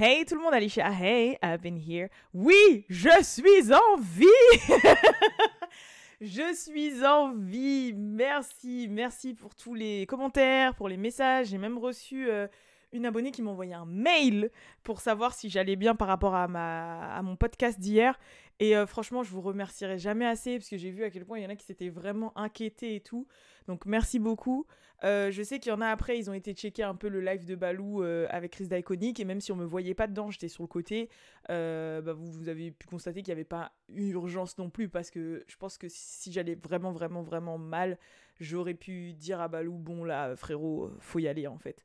Hey tout le monde, Alicia. Hey, I've been here. Oui, je suis en vie. je suis en vie. Merci, merci pour tous les commentaires, pour les messages. J'ai même reçu euh, une abonnée qui m'a envoyé un mail pour savoir si j'allais bien par rapport à, ma, à mon podcast d'hier. Et euh, franchement, je vous remercierai jamais assez parce que j'ai vu à quel point il y en a qui s'étaient vraiment inquiétés et tout. Donc merci beaucoup. Euh, je sais qu'il y en a après, ils ont été checker un peu le live de Balou euh, avec Chris Daiconic et même si on me voyait pas dedans, j'étais sur le côté. bah, vous, vous, avez pu constater qu'il n'y avait pas une urgence non plus parce que je pense que si j'allais vraiment, vraiment, vraiment mal, j'aurais pu dire à Balou bon là, frérot, faut y aller en fait.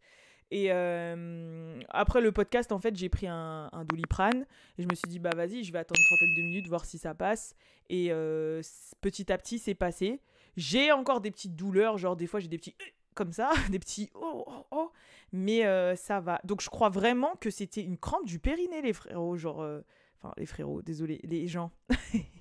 Et euh, après le podcast, en fait, j'ai pris un, doliprane et je me suis dit, bah vas-y, je vais attendre une trentaine de minutes, voir si ça passe. Et euh, petit à petit, c'est passé. J'ai encore des petites douleurs, genre des fois j'ai des petits euh, comme ça, des petits oh oh oh, mais ça va. Donc je crois vraiment que c'était une crampe du périnée, les frérots, genre, enfin les frérots, désolé, les gens,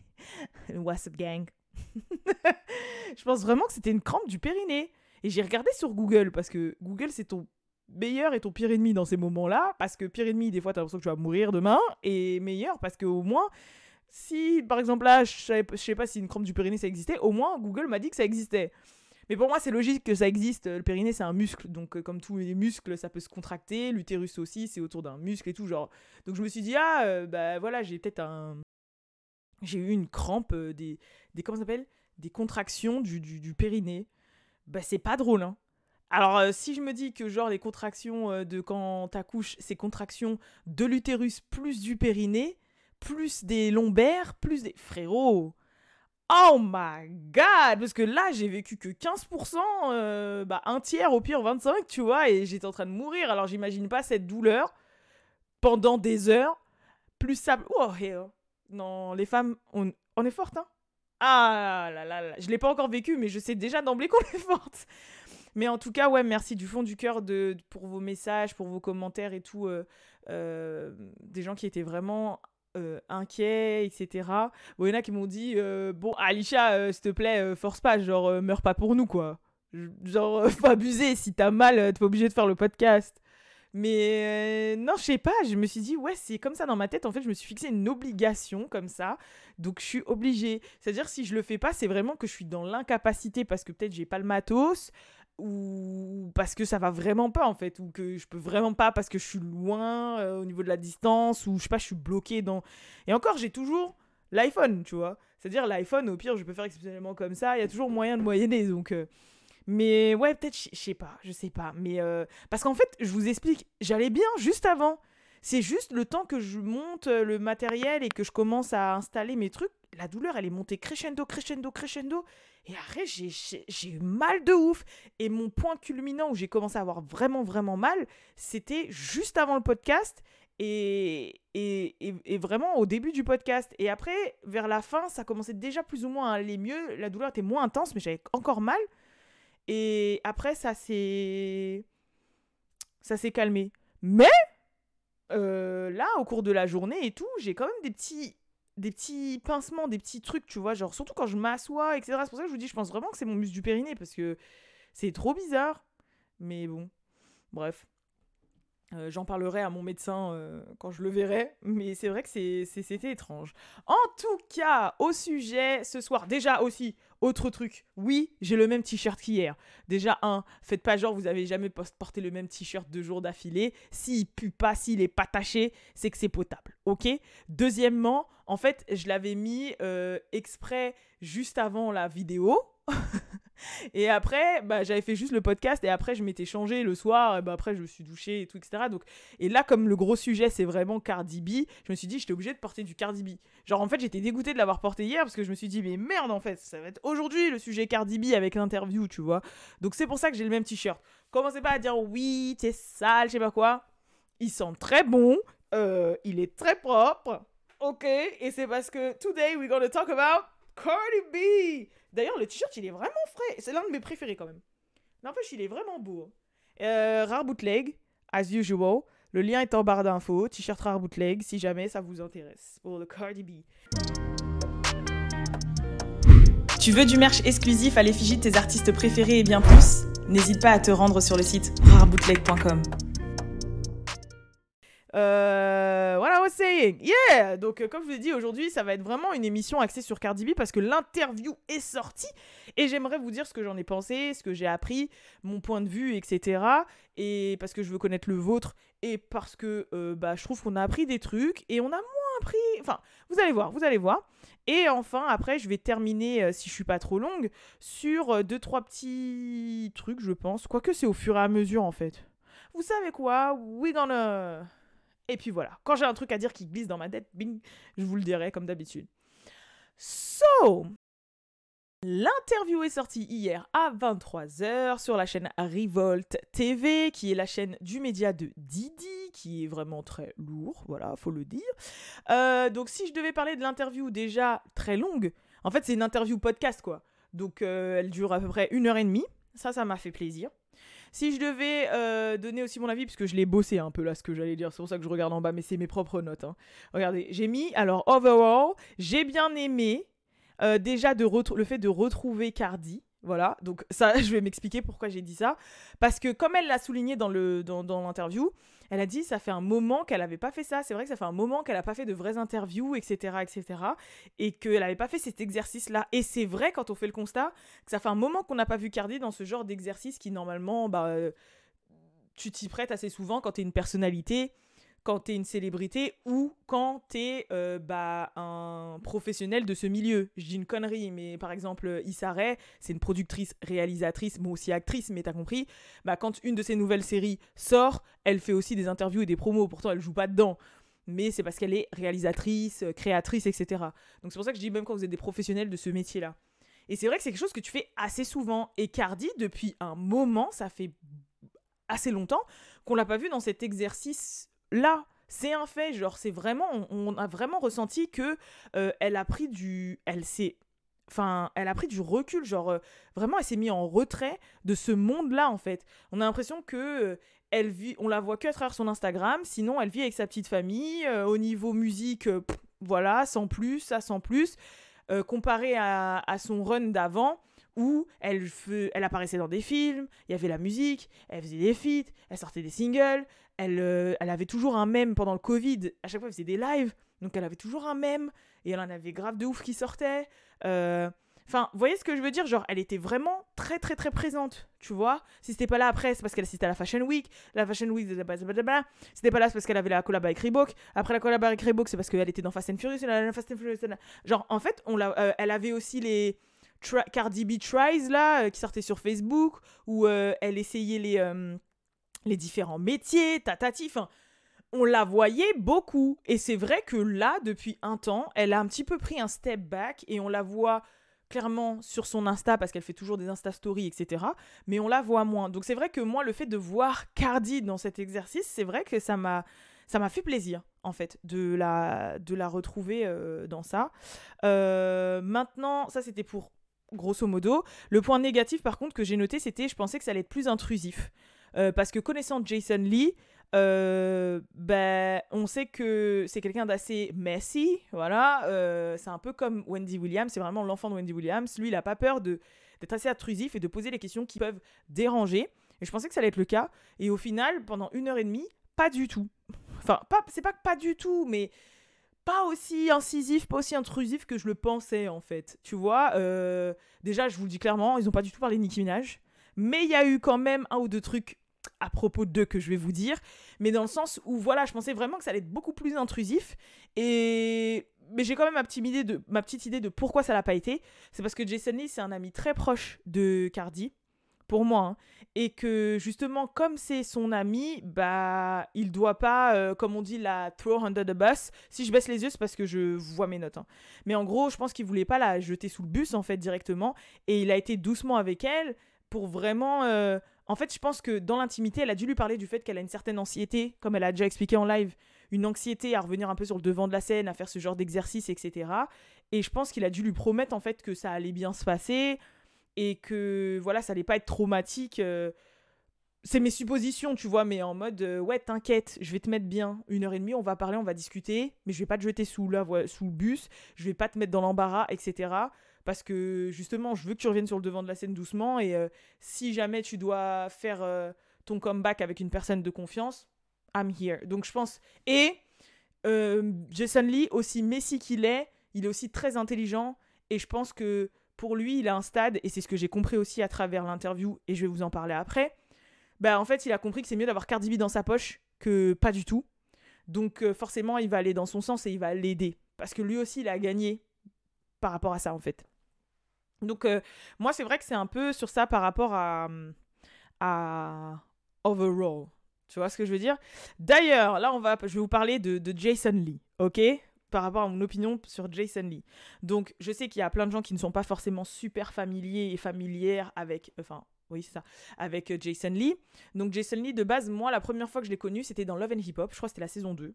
WhatsApp gang? je pense vraiment que c'était une crampe du périnée. Et j'ai regardé sur Google parce que Google c'est ton meilleur est ton pire ennemi dans ces moments-là, parce que pire ennemi, des fois, t'as l'impression que tu vas mourir demain, et meilleur parce que au moins, si par exemple là, je sais, sais pas si une crampe du périnée ça existait, au moins Google m'a dit que ça existait. Mais pour moi, c'est logique que ça existe. Le périnée, c'est un muscle. Donc, euh, comme tous les muscles, ça peut se contracter. L'utérus aussi, c'est autour d'un muscle et tout. genre. Donc, je me suis dit, ah, euh, bah voilà, j'ai peut-être un. J'ai eu une crampe, euh, des, des. Comment ça s'appelle? Des contractions du, du, périnée. Bah, c'est pas drôle, hein. Alors, euh, si je me dis que, genre, les contractions euh, de quand t'accouches, c'est contractions de l'utérus plus du périnée, plus des lombaires, plus des. Frérot Oh my god Parce que là, j'ai vécu que 15%, euh, bah, un tiers, au pire 25, tu vois, et j'étais en train de mourir. Alors, j'imagine pas cette douleur pendant des heures, plus ça. Oh, Non, les femmes, on, on est fortes, hein Ah là là là. Je l'ai pas encore vécu, mais je sais déjà d'emblée qu'on est forte. Mais en tout cas, ouais, merci du fond du cœur de, pour vos messages, pour vos commentaires et tout. Euh, euh, des gens qui étaient vraiment euh, inquiets, etc. Bon, il y en a qui m'ont dit Bon, Alicia, s'il te plaît, force pas, genre, meurs pas pour nous, quoi. Genre, faut abuser, si t'as mal, t'es pas obligé de faire le podcast. Mais non, je sais pas, je me suis dit, ouais, c'est comme ça dans ma tête. En fait, je me suis fixé une obligation comme ça. Donc, je suis obligée. C'est-à-dire, si je le fais pas, c'est vraiment que je suis dans l'incapacité parce que peut-être j'ai pas le matos, ou parce que ça va vraiment pas en fait ou que je peux vraiment pas parce que je suis loin euh, au niveau de la distance ou je sais pas je suis bloqué dans et encore j'ai toujours l'iPhone tu vois. C'est à dire l'iPhone au pire je peux faire exceptionnellement comme ça il y a toujours moyen de moyenner donc euh, mais ouais peut-être je sais pas je sais pas mais euh, parce qu'en fait je vous explique j'allais bien juste avant c'est juste le temps que je monte le matériel et que je commence à installer mes trucs la douleur elle est montée crescendo crescendo crescendo et après, j'ai eu mal de ouf. Et mon point culminant où j'ai commencé à avoir vraiment, vraiment mal, c'était juste avant le podcast et, et, et, vraiment au début du podcast. Et après, vers la fin, ça commençait déjà plus ou moins à aller mieux. La douleur était moins intense, mais j'avais encore mal. Et après, ça s'est. Ça s'est calmé. Mais. Euh, là, au cours de la journée et tout, j'ai quand même des petits des petits pincements, des petits trucs, tu vois, genre surtout quand je m'assois, etc. C'est pour ça que je vous dis, je pense vraiment que c'est mon muscle du périnée parce que c'est trop bizarre. Mais bon, bref. Euh, j'en parlerai à mon médecin euh, quand je le verrai, mais c'est vrai que c'était étrange. En tout cas, au sujet ce soir, déjà aussi, autre truc, oui, j'ai le même t-shirt qu'hier. Déjà, un, faites pas genre vous avez jamais porté le même t-shirt deux jours d'affilée. S'il pue pas, s'il est pas taché, c'est que c'est potable, ok? Deuxièmement, en fait, je l'avais mis euh, exprès juste avant la vidéo. Et après, bah, j'avais fait juste le podcast et après, je m'étais changé le soir. Et bah, après, je me suis douché et tout, etc. Donc, et là, comme le gros sujet, c'est vraiment Cardi B, je me suis dit, j'étais obligée de porter du Cardi B. Genre, en fait, j'étais dégoûtée de l'avoir porté hier parce que je me suis dit, mais merde, en fait, ça va être aujourd'hui le sujet Cardi B avec l'interview, tu vois. Donc, c'est pour ça que j'ai le même t-shirt. Commencez pas à dire, oui, t'es sale, je sais pas quoi. Il sent très bon. Euh, il est très propre. Ok, et c'est parce que today we're gonna talk about Cardi B. D'ailleurs, le t-shirt, il est vraiment frais. C'est l'un de mes préférés quand même. N'empêche, il est vraiment beau. Euh, rare bootleg, as usual. Le lien est en barre d'infos. T-shirt rare bootleg, si jamais ça vous intéresse. Pour le Cardi B. Tu veux du merch exclusif à l'effigie de tes artistes préférés et bien plus? N'hésite pas à te rendre sur le site rarebootleg.com. Euh, voilà, was saying. Yeah! Donc, euh, comme je vous ai dit, aujourd'hui, ça va être vraiment une émission axée sur Cardi B parce que l'interview est sortie et j'aimerais vous dire ce que j'en ai pensé, ce que j'ai appris, mon point de vue, etc. Et parce que je veux connaître le vôtre et parce que euh, bah, je trouve qu'on a appris des trucs et on a moins appris. Enfin, vous allez voir, vous allez voir. Et enfin, après, je vais terminer, euh, si je suis pas trop longue, sur deux, trois petits trucs, je pense. Quoique c'est au fur et à mesure, en fait. Vous savez quoi? We gonna. Et puis voilà, quand j'ai un truc à dire qui glisse dans ma tête, bing, je vous le dirai comme d'habitude. So, L'interview est sortie hier à 23h sur la chaîne Revolt TV, qui est la chaîne du média de Didi, qui est vraiment très lourd, voilà, faut le dire. Euh, donc si je devais parler de l'interview déjà très longue, en fait c'est une interview podcast quoi. Donc euh, elle dure à peu près une heure et demie, ça ça m'a fait plaisir. Si je devais euh, donner aussi mon avis, puisque je l'ai bossé un peu là, ce que j'allais dire, c'est pour ça que je regarde en bas, mais c'est mes propres notes. hein. Regardez, j'ai mis, alors overall, j'ai bien aimé euh, déjà le fait de retrouver Cardi. Voilà, donc ça, je vais m'expliquer pourquoi j'ai dit ça. Parce que comme elle l'a souligné dans l'interview, dans, dans l'interview, elle a dit ça fait un moment qu'elle n'avait pas fait ça. C'est vrai que ça fait un moment qu'elle n'a pas fait de vraies interviews, etc. etc. et qu'elle n'avait pas fait cet exercice-là. Et c'est vrai quand on fait le constat que ça fait un moment qu'on n'a pas vu Cardi dans ce genre d'exercice qui normalement, bah, euh, tu t'y prêtes assez souvent quand tu es une personnalité quand tu es une célébrité ou quand tu es euh, bah, un professionnel de ce milieu. Je dis une connerie, mais par exemple, Issa Rae, c'est une productrice, réalisatrice, mais aussi actrice, mais t'as compris. Bah, quand une de ses nouvelles séries sort, elle fait aussi des interviews et des promos, pourtant elle joue pas dedans. Mais c'est parce qu'elle est réalisatrice, créatrice, etc. Donc c'est pour ça que je dis même quand vous êtes des professionnels de ce métier-là. Et c'est vrai que c'est quelque chose que tu fais assez souvent. Et Cardi, depuis un moment, ça fait assez longtemps qu'on l'a pas vu dans cet exercice là, c'est un fait. Genre, c'est vraiment, on, a vraiment ressenti que euh, elle a pris du, elle s'est, enfin, elle a pris du recul. Genre, euh, vraiment, elle s'est mise en retrait de ce monde-là, en fait. On a l'impression que euh, elle vit, on la voit que à travers son Instagram. Sinon, elle vit avec sa petite famille. au niveau musique, voilà, sans plus, ça sans plus. comparé à, son run d'avant où elle, elle apparaissait dans des films, il y avait la musique, elle faisait des feats, elle sortait des singles, elle, euh, elle avait toujours un mème pendant le Covid, à chaque fois elle faisait des lives, donc elle avait toujours un mème, et elle en avait grave de ouf qui sortait. Euh, enfin, vous voyez ce que je veux dire? Genre, elle était vraiment très très très présente, tu vois? Si c'était pas là après, c'est parce qu'elle assistait à la Fashion Week. La Fashion Week, c'était pas là, c'est parce qu'elle avait la collab avec Reebok. Après la collab avec Reebok, c'est parce qu'elle était dans Fast and Furious. Genre, en fait, euh, elle avait aussi les Cardi B Tries là, qui sortait sur Facebook, où elle essayait les, les différents métiers, tatati, on la voyait beaucoup. Et c'est vrai que là, depuis un temps, elle a un petit peu pris un step back et on la voit clairement sur son Insta parce qu'elle fait toujours des Insta Stories, etc. Mais on la voit moins. Donc c'est vrai que moi, le fait de voir Cardi dans cet exercice, c'est vrai que ça m'a ça m'a fait plaisir en fait de la de la retrouver dans ça. maintenant, ça c'était pour grosso modo. Le point négatif, par contre, que j'ai noté, c'était je pensais que ça allait être plus intrusif. Euh, parce que connaissant Jason Lee, euh, ben, on sait que c'est quelqu'un d'assez messy, voilà. Euh, c'est un peu comme Wendy Williams, c'est vraiment l'enfant de Wendy Williams. Lui, il n'a pas peur d'être assez intrusif et de poser les questions qui peuvent déranger. Et je pensais que ça allait être le cas. Et au final, pendant une heure et demie, pas du tout. Enfin, c'est pas pas du tout, mais pas aussi incisif, pas aussi intrusif que je le pensais en fait. Tu vois, déjà je vous le dis clairement, ils ont pas du tout parlé de Nicki Minaj, mais il y a eu quand même un ou deux trucs à propos d'eux que je vais vous dire, mais dans le sens où voilà, je pensais vraiment que ça allait être beaucoup plus intrusif et mais j'ai quand même ma petite idée de ma petite idée de pourquoi ça l'a pas été. C'est parce que Jason Lee c'est un ami très proche de Cardi pour moi. Hein. Et que justement, comme c'est son ami, bah, il doit pas, euh, comme on dit, la throw under the bus. Si je baisse les yeux, c'est parce que je vois mes notes. Hein. Mais en gros, je pense qu'il voulait pas la jeter sous le bus, en fait, directement. Et il a été doucement avec elle pour vraiment. Euh, en fait, je pense que dans l'intimité, elle a dû lui parler du fait qu'elle a une certaine anxiété, comme elle a déjà expliqué en live, une anxiété à revenir un peu sur le devant de la scène, à faire ce genre d'exercice, etc. Et je pense qu'il a dû lui promettre en fait que ça allait bien se passer, et que voilà, ça allait pas être traumatique. Euh, c'est mes suppositions, tu vois, mais en mode euh, ouais, t'inquiète, je vais te mettre bien. Une heure et demie, on va parler, on va discuter, mais je vais pas te jeter sous, la sous le bus, je vais pas te mettre dans l'embarras, etc. parce que justement, je veux que tu reviennes sur le devant de la scène doucement. Et euh, si jamais tu dois faire euh, ton comeback avec une personne de confiance, I'm here. Donc je pense. Et Jason Lee, aussi messi qu'il est, il est aussi très intelligent. Et je pense que pour lui, il a un stade, et c'est ce que j'ai compris aussi à travers l'interview, et je vais vous en parler après. Bah, en fait, il a compris que c'est mieux d'avoir Cardi B dans sa poche que pas du tout. Donc, forcément, il va aller dans son sens et il va l'aider. Parce que lui aussi, il a gagné par rapport à ça, en fait. Donc, euh, moi, c'est vrai que c'est un peu sur ça par rapport à, à overall. Tu vois ce que je veux dire? D'ailleurs, là, on va, je vais vous parler de, de, Jason Lee, ok? Par rapport à mon opinion sur Jason Lee. Donc, je sais qu'il y a plein de gens qui ne sont pas forcément super familiers et familières avec, enfin, oui, c'est ça, avec euh, Jason Lee. Donc, Jason Lee, de base, moi, la première fois que je l'ai connu, c'était dans Love and Hip Hop. Je crois que c'était la saison 2.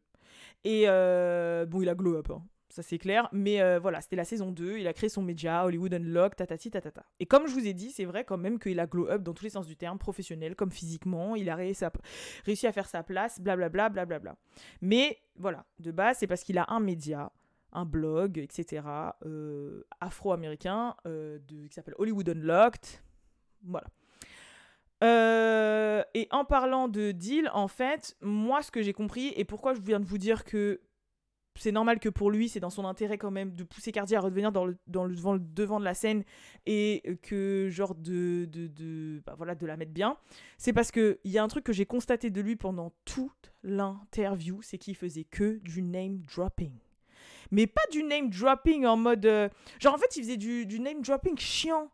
Et euh, bon, il a glow up. Hein ça c'est clair. Mais euh, voilà, c'était la saison 2, il a créé son média, Hollywood Unlock, tatati tatata. Et comme je vous ai dit, c'est vrai quand même qu'il a glow up dans tous les sens du terme, professionnel comme physiquement, il a réussi à faire sa place, blablabla, blablabla. Mais voilà, de base, c'est parce qu'il a un média, un blog, etc., afro-américain, qui s'appelle Hollywood Unlocked. Voilà. Et en parlant de deal, en fait, moi, ce que j'ai compris, et pourquoi je viens de vous dire que c'est normal que pour lui, c'est dans son intérêt quand même de pousser Cardi à le, dans le, devant, de la scène et que, genre, de, de, de, bah voilà, de la mettre bien. C'est parce qu'il y a un truc que j'ai constaté de lui pendant toute l'interview, c'est qu'il faisait que du name dropping. Mais pas du name dropping en mode. Euh, genre, en fait, il faisait du, du, name dropping chiant.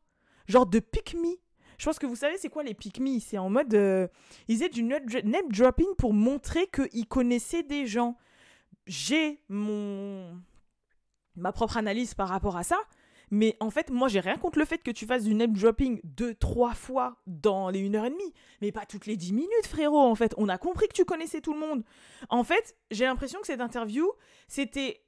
Genre de pick me. Je pense que vous savez, c'est quoi les pick me C'est en mode. Euh, il faisait du name dropping pour montrer qu'il connaissait des gens j'ai mon ma propre analyse par rapport à ça. Mais en fait, moi, j'ai rien contre le fait que tu fasses du name dropping deux, trois fois dans les 1 heure et demie. Mais pas toutes les 10 minutes, frérot, en fait. On a compris que tu connaissais tout le monde. En fait, j'ai l'impression que cette interview, c'était.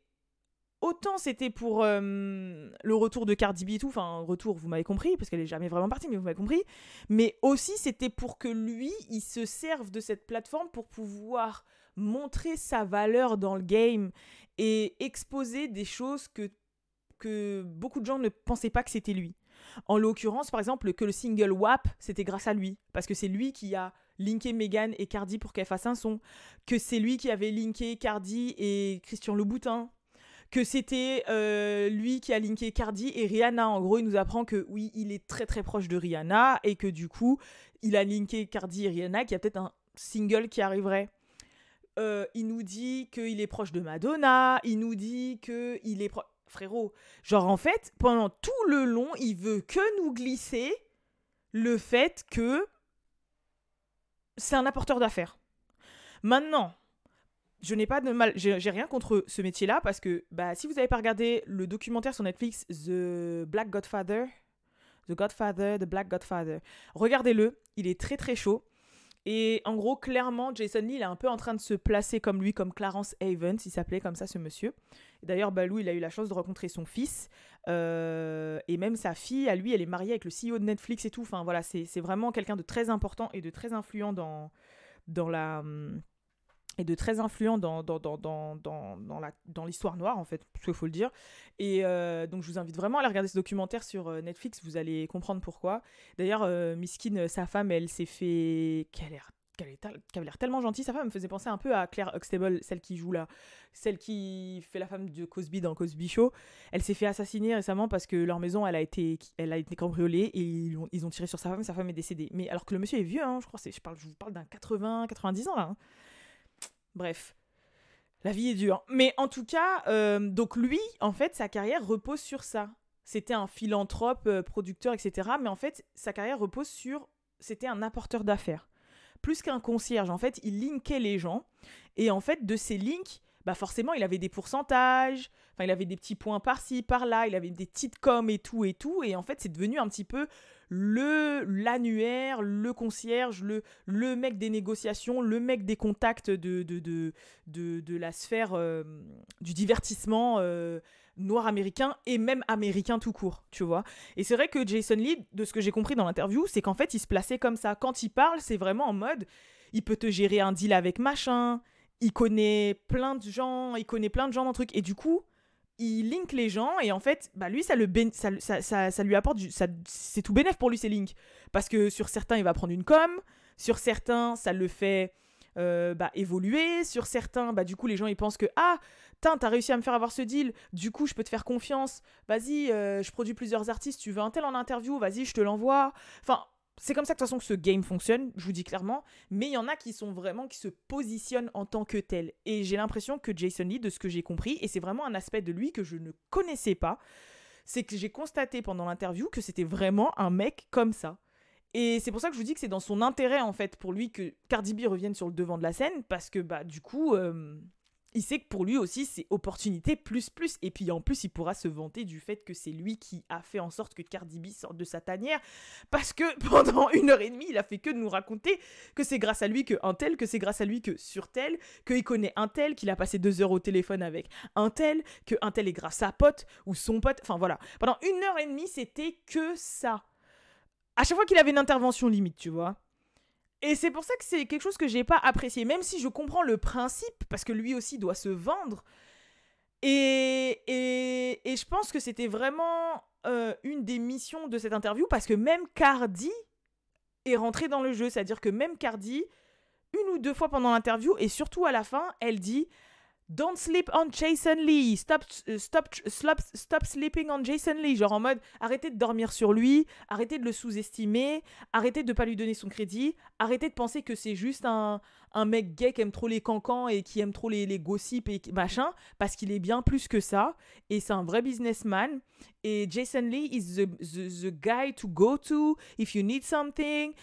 Autant c'était pour euh, le retour de Cardi B et tout. Enfin, retour, vous m'avez compris, parce qu'elle est jamais vraiment partie, mais vous m'avez compris. Mais aussi, c'était pour que lui, il se serve de cette plateforme pour pouvoir montrer sa valeur dans le game et exposer des choses que, que beaucoup de gens ne pensaient pas que c'était lui. En l'occurrence, par exemple, que le single WAP, c'était grâce à lui. Parce que c'est lui qui a linké Megan et Cardi pour qu'elle fasse un son. Que c'est lui qui avait linké Cardi et Christian Louboutin. Que c'était euh, lui qui a linké Cardi et Rihanna. En gros, il nous apprend que oui, il est très très proche de Rihanna et que du coup, il a linké Cardi et Rihanna, qui a peut-être un single qui arriverait. Euh, il nous dit qu'il est proche de Madonna, il nous dit qu'il est proche... Frérot, genre en fait, pendant tout le long, il veut que nous glisser le fait que c'est un apporteur d'affaires. Maintenant, je n'ai pas mal, j'ai rien contre ce métier-là parce que bah, si vous n'avez pas regardé le documentaire sur Netflix The Black Godfather, The Godfather, The Black Godfather, regardez-le, il est très très chaud. Et en gros, clairement, Jason Lee, il est un peu en train de se placer comme lui, comme Clarence Evans, il s'appelait comme ça ce monsieur. D'ailleurs, Balou, il a eu la chance de rencontrer son fils. Euh, et même sa fille, à lui, elle est mariée avec le CEO de Netflix et tout. Enfin voilà, c'est vraiment quelqu'un de très important et de très influent dans, dans la hum, et de très influent dans, dans, dans, dans, dans, dans l'histoire noire, en fait, il faut le dire. Et euh, donc, je vous invite vraiment à aller regarder ce documentaire sur euh, Netflix, vous allez comprendre pourquoi. D'ailleurs, euh, Miskin, sa femme, elle s'est fait. A l'air avait l'air tellement gentille, sa femme me faisait penser un peu à Claire Huxtable, celle qui joue là, celle qui fait la femme de Cosby dans Cosby Show. Elle s'est fait assassiner récemment parce que leur maison, elle a été, elle a été cambriolée et ils ont, ils ont tiré sur sa femme, sa femme est décédée. Mais alors que le monsieur est vieux, hein, je crois, je, je vous parle d'un 80, 90 ans là. Hein. Bref. La vie est dure. Mais en tout cas, euh, donc lui, en fait, sa carrière repose sur ça. C'était un philanthrope, euh, producteur, etc. Mais en fait, sa carrière repose sur... C'était un apporteur d'affaires. Plus qu'un concierge. En fait, il linkait les gens. Et en fait, de ces links, bah forcément, il avait des pourcentages. Enfin, il avait des petits points par-ci, par-là. Il avait des petites coms et tout et tout. Et en fait, c'est devenu un petit peu le l'annuaire, le concierge, le, le mec des négociations, le mec des contacts de, de, de, de, la sphère euh, du divertissement euh, noir américain et même américain tout court, tu vois. Et c'est vrai que Jason Lee, de ce que j'ai compris dans l'interview, c'est qu'en fait, il se plaçait comme ça. Quand il parle, c'est vraiment en mode, il peut te gérer un deal avec machin, il connaît plein de gens, il connaît plein de gens dans le truc. Et du coup, il link les gens et en fait, bah lui, ça, le ça, ça, ça, lui apporte. C'est tout bénéf pour lui, ces links. Parce que sur certains, il va prendre une com, sur certains, ça le fait euh, bah, évoluer, sur certains, bah, du coup, les gens ils pensent que Ah, t'as réussi à me faire avoir ce deal, du coup, je peux te faire confiance, vas-y, euh, je produis plusieurs artistes, tu veux un tel en interview, vas-y, je te l'envoie. Enfin, c'est comme ça de toute façon que ce game fonctionne, je vous dis clairement, mais il y en a qui sont vraiment qui se positionnent en tant que tel. Et j'ai l'impression que Jason Lee, de ce que j'ai compris, et c'est vraiment un aspect de lui que je ne connaissais pas, c'est que j'ai constaté pendant l'interview que c'était vraiment un mec comme ça. Et c'est pour ça que je vous dis que c'est dans son intérêt en fait pour lui que Cardi B revienne sur le devant de la scène parce que bah du coup euh, il sait que pour lui aussi, c'est opportunité plus plus. Et puis en plus, il pourra se vanter du fait que c'est lui qui a fait en sorte que Cardi B sorte de sa tanière. Parce que pendant une heure et demie, il a fait que de nous raconter que c'est grâce à lui que un tel, que c'est grâce à lui que sur tel, qu'il connaît un tel, qu'il a passé deux heures au téléphone avec un tel, que un tel est grâce à sa pote ou son pote. Enfin voilà. Pendant une heure et demie, c'était que ça. À chaque fois qu'il avait une intervention limite, tu vois. Et c'est pour ça que c'est quelque chose que j'ai pas apprécié, même si je comprends le principe, parce que lui aussi doit se vendre. Et, et, et je pense que c'était vraiment euh, une des missions de cette interview, parce que même Cardi est rentrée dans le jeu. C'est-à-dire que même Cardi, une ou deux fois pendant l'interview, et surtout à la fin, elle dit Don't sleep on Jason Lee. Stop, euh, stop, stop, stop sleeping on Jason Lee. Genre en mode, arrêtez de dormir sur lui, arrêtez de le sous-estimer, arrêtez de pas lui donner son crédit, arrêtez de penser que c'est juste un, un mec gay qui aime trop les cancans et qui aime trop les, les gossips et machin, parce qu'il est bien plus que ça. Et c'est un vrai businessman. Et Jason Lee is the, the, guy to go to if you need something.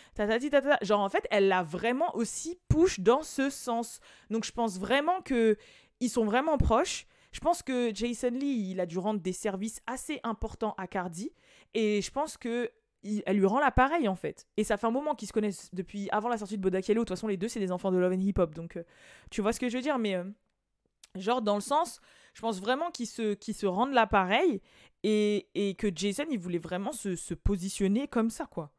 Genre en fait, elle l'a vraiment aussi push dans ce sens. Donc je pense vraiment que ils sont vraiment proches. Je pense que Jason Lee, il a dû rendre des services assez importants à Cardi. Et je pense que elle lui rend l'appareil en fait. Et ça fait un moment qu'ils se connaissent depuis avant la sortie de Bodak De toute façon, les deux, c'est des enfants de Love and Hip Hop. Donc, euh, tu vois ce que je veux dire. Mais, euh, genre, dans le sens, je pense vraiment qu'ils se, se rendent l'appareil. Et, et, que Jason, il voulait vraiment se, se positionner comme ça, quoi.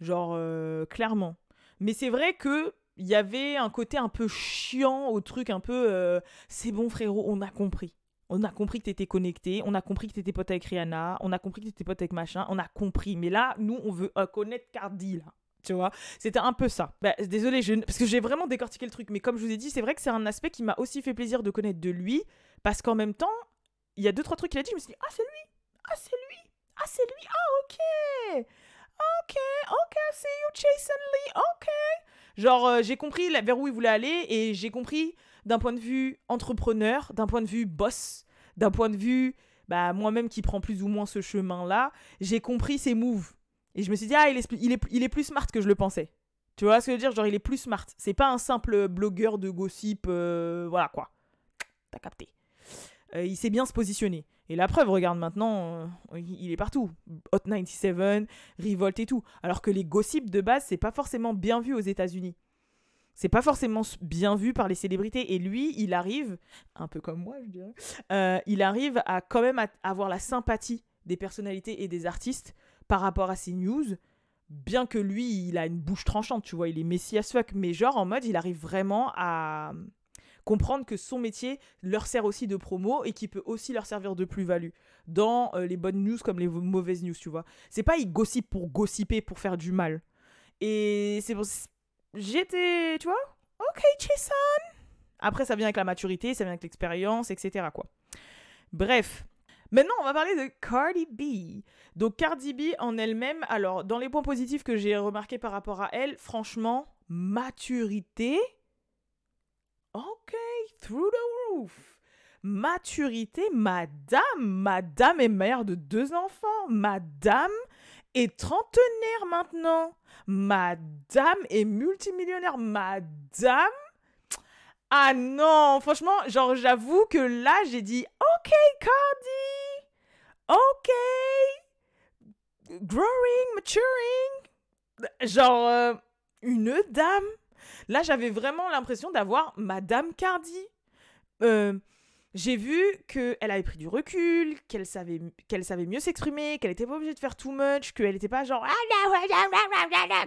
Genre, euh, clairement. Mais c'est vrai que il y avait un côté un peu chiant au truc, un peu euh, c'est bon frérot, on a compris. On a compris que t'étais connecté, on a compris que t'étais pote avec Rihanna, on a compris que t'étais pote avec machin, on a compris. Mais là, nous, on veut euh, connaître Cardi, là. Tu vois? C'était un peu ça. Bah, désolé, je... parce que j'ai vraiment décortiqué le truc. Mais comme je vous ai dit, c'est vrai que c'est un aspect qui m'a aussi fait plaisir de connaître de lui. Parce qu'en même temps, il y a deux, trois trucs qu'il a dit. Je me suis dit, ah, c'est lui Ah, c'est lui Ah, c'est lui Ah, ok Ok, ok, see you, Jason Lee, ok Genre, euh, j'ai compris vers où il voulait aller et j'ai compris d'un point de vue entrepreneur, d'un point de vue boss, d'un point de vue bah, moi-même qui prends plus ou moins ce chemin-là, j'ai compris ses moves. Et je me suis dit, ah, il est, il est, il est plus smart que je le pensais. Tu vois ce que je veux dire? Genre, il est plus smart. C'est pas un simple blogueur de gossip, euh, voilà quoi. T'as capté. Euh, il sait bien se positionner. Et la preuve, regarde maintenant, euh, il est partout. Hot 97, Revolt et tout. Alors que les gossips de base, c'est pas forcément bien vu aux États-Unis. C'est pas forcément bien vu par les célébrités. Et lui, il arrive, un peu comme moi, je dirais, euh, il arrive à quand même avoir la sympathie des personnalités et des artistes par rapport à ces news. Bien que lui, il a une bouche tranchante, tu vois, il est messi as fuck. Mais genre, en mode, il arrive vraiment à comprendre que son métier leur sert aussi de promo et qui peut aussi leur servir de plus-value dans euh, les bonnes news comme les mauvaises news, tu vois. C'est pas il gossip pour gossiper, pour faire du mal. Et c'est pour... J'étais, tu vois, ok Jason. Après, ça vient avec la maturité, ça vient avec l'expérience, etc. quoi. Bref. Maintenant, on va parler de Cardi B. Donc, Cardi B en elle-même, alors, dans les points positifs que j'ai remarqués par rapport à elle, franchement, maturité, Ok, through the roof. Maturité, madame, madame est mère de deux enfants. Madame est trentenaire maintenant. Madame est multimillionnaire. Madame? Ah non, franchement, genre j'avoue que là j'ai dit ok Cardi, ok, growing, maturing, genre euh, une dame. Là, j'avais vraiment l'impression d'avoir Madame Cardi. Euh, j'ai vu qu'elle avait pris du recul, qu'elle savait, savait mieux s'exprimer, qu'elle n'était pas obligée de faire too much, qu'elle n'était pas genre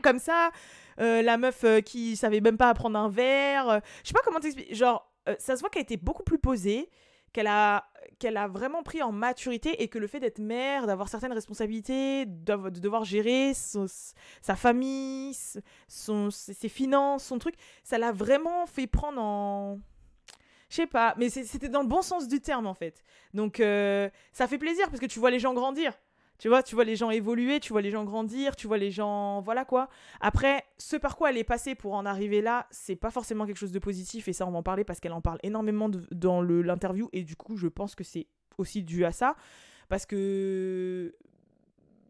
comme ça, euh, la meuf euh, qui savait même pas prendre un verre. je sais pas comment t'expliquer. Genre, ça se voit qu'elle était beaucoup plus posée, qu'elle a, qu'elle a vraiment pris en maturité et que le fait d'être mère, d'avoir certaines responsabilités, de devoir gérer sa famille, son, ses finances, son truc, ça l'a vraiment fait prendre en... Je sais pas, mais c'était dans le bon sens du terme en fait. Donc euh, ça fait plaisir parce que tu vois les gens grandir. Tu vois, tu vois les gens évoluer, tu vois les gens grandir, tu vois les gens. Voilà quoi. Après, ce par quoi elle est passée pour en arriver là, c'est pas forcément quelque chose de positif et ça, on va en parler parce qu'elle en parle énormément dans l'interview et du coup, je pense que c'est aussi dû à ça. Parce que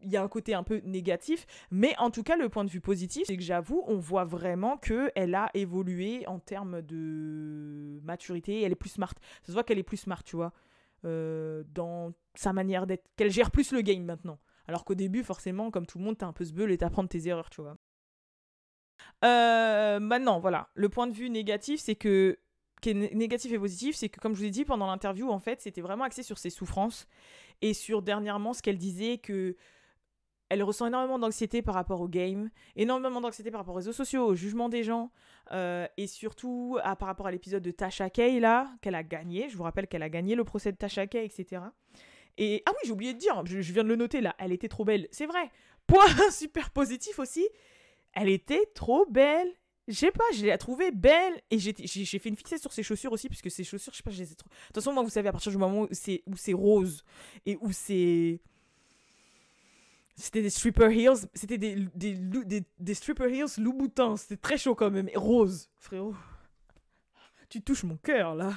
il y a un côté un peu négatif, mais en tout cas, le point de vue positif, c'est que j'avoue, on voit vraiment qu'elle a évolué en termes de maturité, elle est plus smart. Ça se voit qu'elle est plus smart, tu vois. Euh, dans sa manière d'être, qu'elle gère plus le game maintenant. Alors qu'au début, forcément, comme tout le monde, t'as un peu ce et t'apprends tes erreurs, tu vois. Euh, maintenant, voilà, le point de vue négatif, c'est que qui est négatif et positif, c'est que comme je vous ai dit pendant l'interview, en fait, c'était vraiment axé sur ses souffrances et sur dernièrement ce qu'elle disait que elle ressent énormément d'anxiété par rapport au game, énormément d'anxiété par rapport aux réseaux sociaux, au jugement des gens, euh, et surtout à, par rapport à l'épisode de Tasha Kay, là, qu'elle a gagné. Je vous rappelle qu'elle a gagné le procès de Tasha Kay, etc. Et, ah oui, j'ai oublié de dire, je, viens de le noter là, elle était trop belle. C'est vrai. Point super positif aussi, elle était trop belle. Je sais pas, je l'ai trouvée belle et j'ai fait une fixette sur ses chaussures aussi, puisque ses chaussures, je sais pas, je les ai trop. De toute façon, moi, vous savez, à partir du moment où c'est rose et où c'est c'était des stripper heels, c'était des, des, des, stripper heels Louboutin, c'était très chaud quand même, rose, frérot. Tu touches mon cœur là.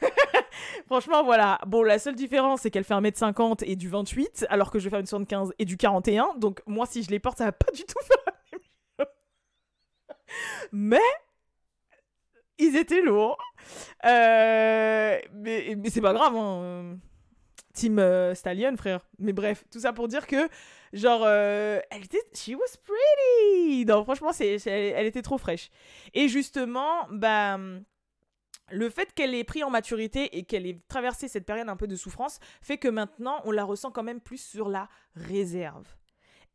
Franchement, voilà. Bon, la seule différence, c'est qu'elle fait 1m50 et du 28, alors que je vais faire une 75 et du 41. Donc, moi, si je les porte, ça va pas du tout faire. Mais, ils étaient lourds. Euh, mais mais c'est pas grave, hein. Team euh, Stallion, frère. Mais bref, tout ça pour dire que Genre, euh, elle était. She was pretty! Non, franchement, c'est, elle, était trop fraîche. Et justement, bah. Le fait qu'elle ait pris en maturité et qu'elle ait traversé cette période un peu de souffrance fait que maintenant on la ressent quand même plus sur la réserve.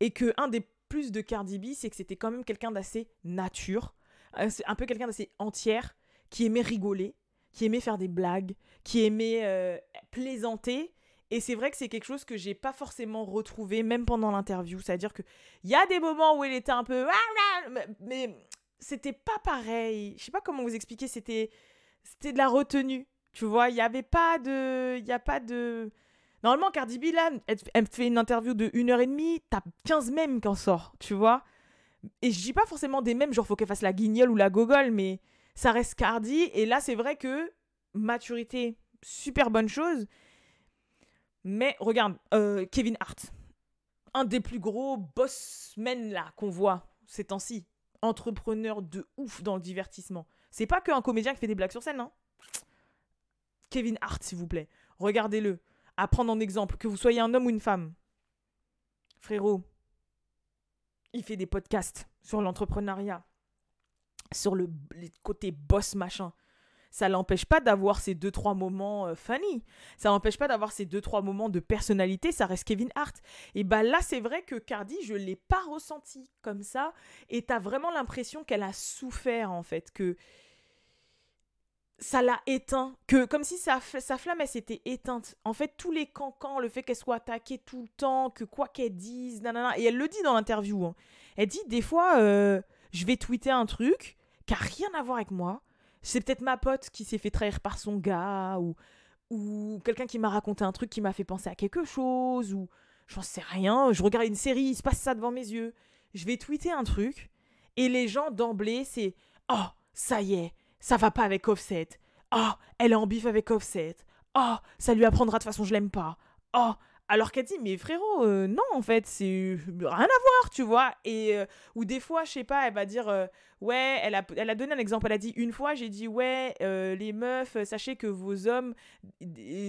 Et que un des plus de Cardi B, c'est que c'était quand même quelqu'un d'assez nature, un peu quelqu'un d'assez entière, qui aimait rigoler, qui aimait faire des blagues, qui aimait euh, plaisanter et c'est vrai que c'est quelque chose que j'ai pas forcément retrouvé, même pendant l'interview. C'est-à-dire qu'il y a des moments où elle était un peu. Mais c'était pas pareil. Je sais pas comment vous expliquer. C'était c'était de la retenue. Tu vois, il y avait pas de. Il y a pas de. Normalement, Cardi B, là, elle, fait une interview de 1h30, t'as 15 mèmes qui en sort, tu vois. Et je dis pas forcément des mèmes, genre faut qu'elle fasse la guignole ou la gogole, mais ça reste Cardi. Et là, c'est vrai que maturité, super bonne chose. Mais regarde, euh, Kevin Hart, un des plus gros bossmen là qu'on voit ces temps-ci, entrepreneur de ouf dans le divertissement. C'est pas qu'un comédien qui fait des blagues sur scène, hein. Kevin Hart, s'il vous plaît, regardez-le. À prendre en exemple, que vous soyez un homme ou une femme. Frérot, il fait des podcasts sur l'entrepreneuriat, sur le côté boss machin ça l'empêche pas d'avoir ces deux trois moments euh, funny. Ça l'empêche pas d'avoir ces deux trois moments de personnalité, ça reste Kevin Hart. Et bah là, c'est vrai que Cardi, je l'ai pas ressenti comme ça et tu as vraiment l'impression qu'elle a souffert en fait que ça l'a éteint, que comme si sa, sa flamme elle s'était éteinte. En fait, tous les cancans, le fait qu'elle soit attaquée tout le temps, que quoi qu'elle dise, nanana, et elle le dit dans l'interview. Hein. Elle dit des fois, euh, je vais tweeter un truc qui a rien à voir avec moi, c'est peut-être ma pote qui s'est fait trahir par son gars ou, ou quelqu'un qui m'a raconté un truc qui m'a fait penser à quelque chose ou j'en sais rien. Je regarde une série, il se passe ça devant mes yeux. Je vais tweeter un truc et les gens d'emblée, c'est Oh, ça y est, ça va pas avec Offset. Oh, elle est en bif avec Offset. Oh, ça lui apprendra de façon, je l'aime pas. Oh, alors qu'elle dit, mais frérot, euh, non, en fait, c'est rien à voir, tu vois. Et, euh, ou des fois, je sais pas, elle va dire, euh, ouais, elle a, elle a donné un exemple, elle a dit, une fois, j'ai dit, ouais, les meufs, sachez que vos hommes,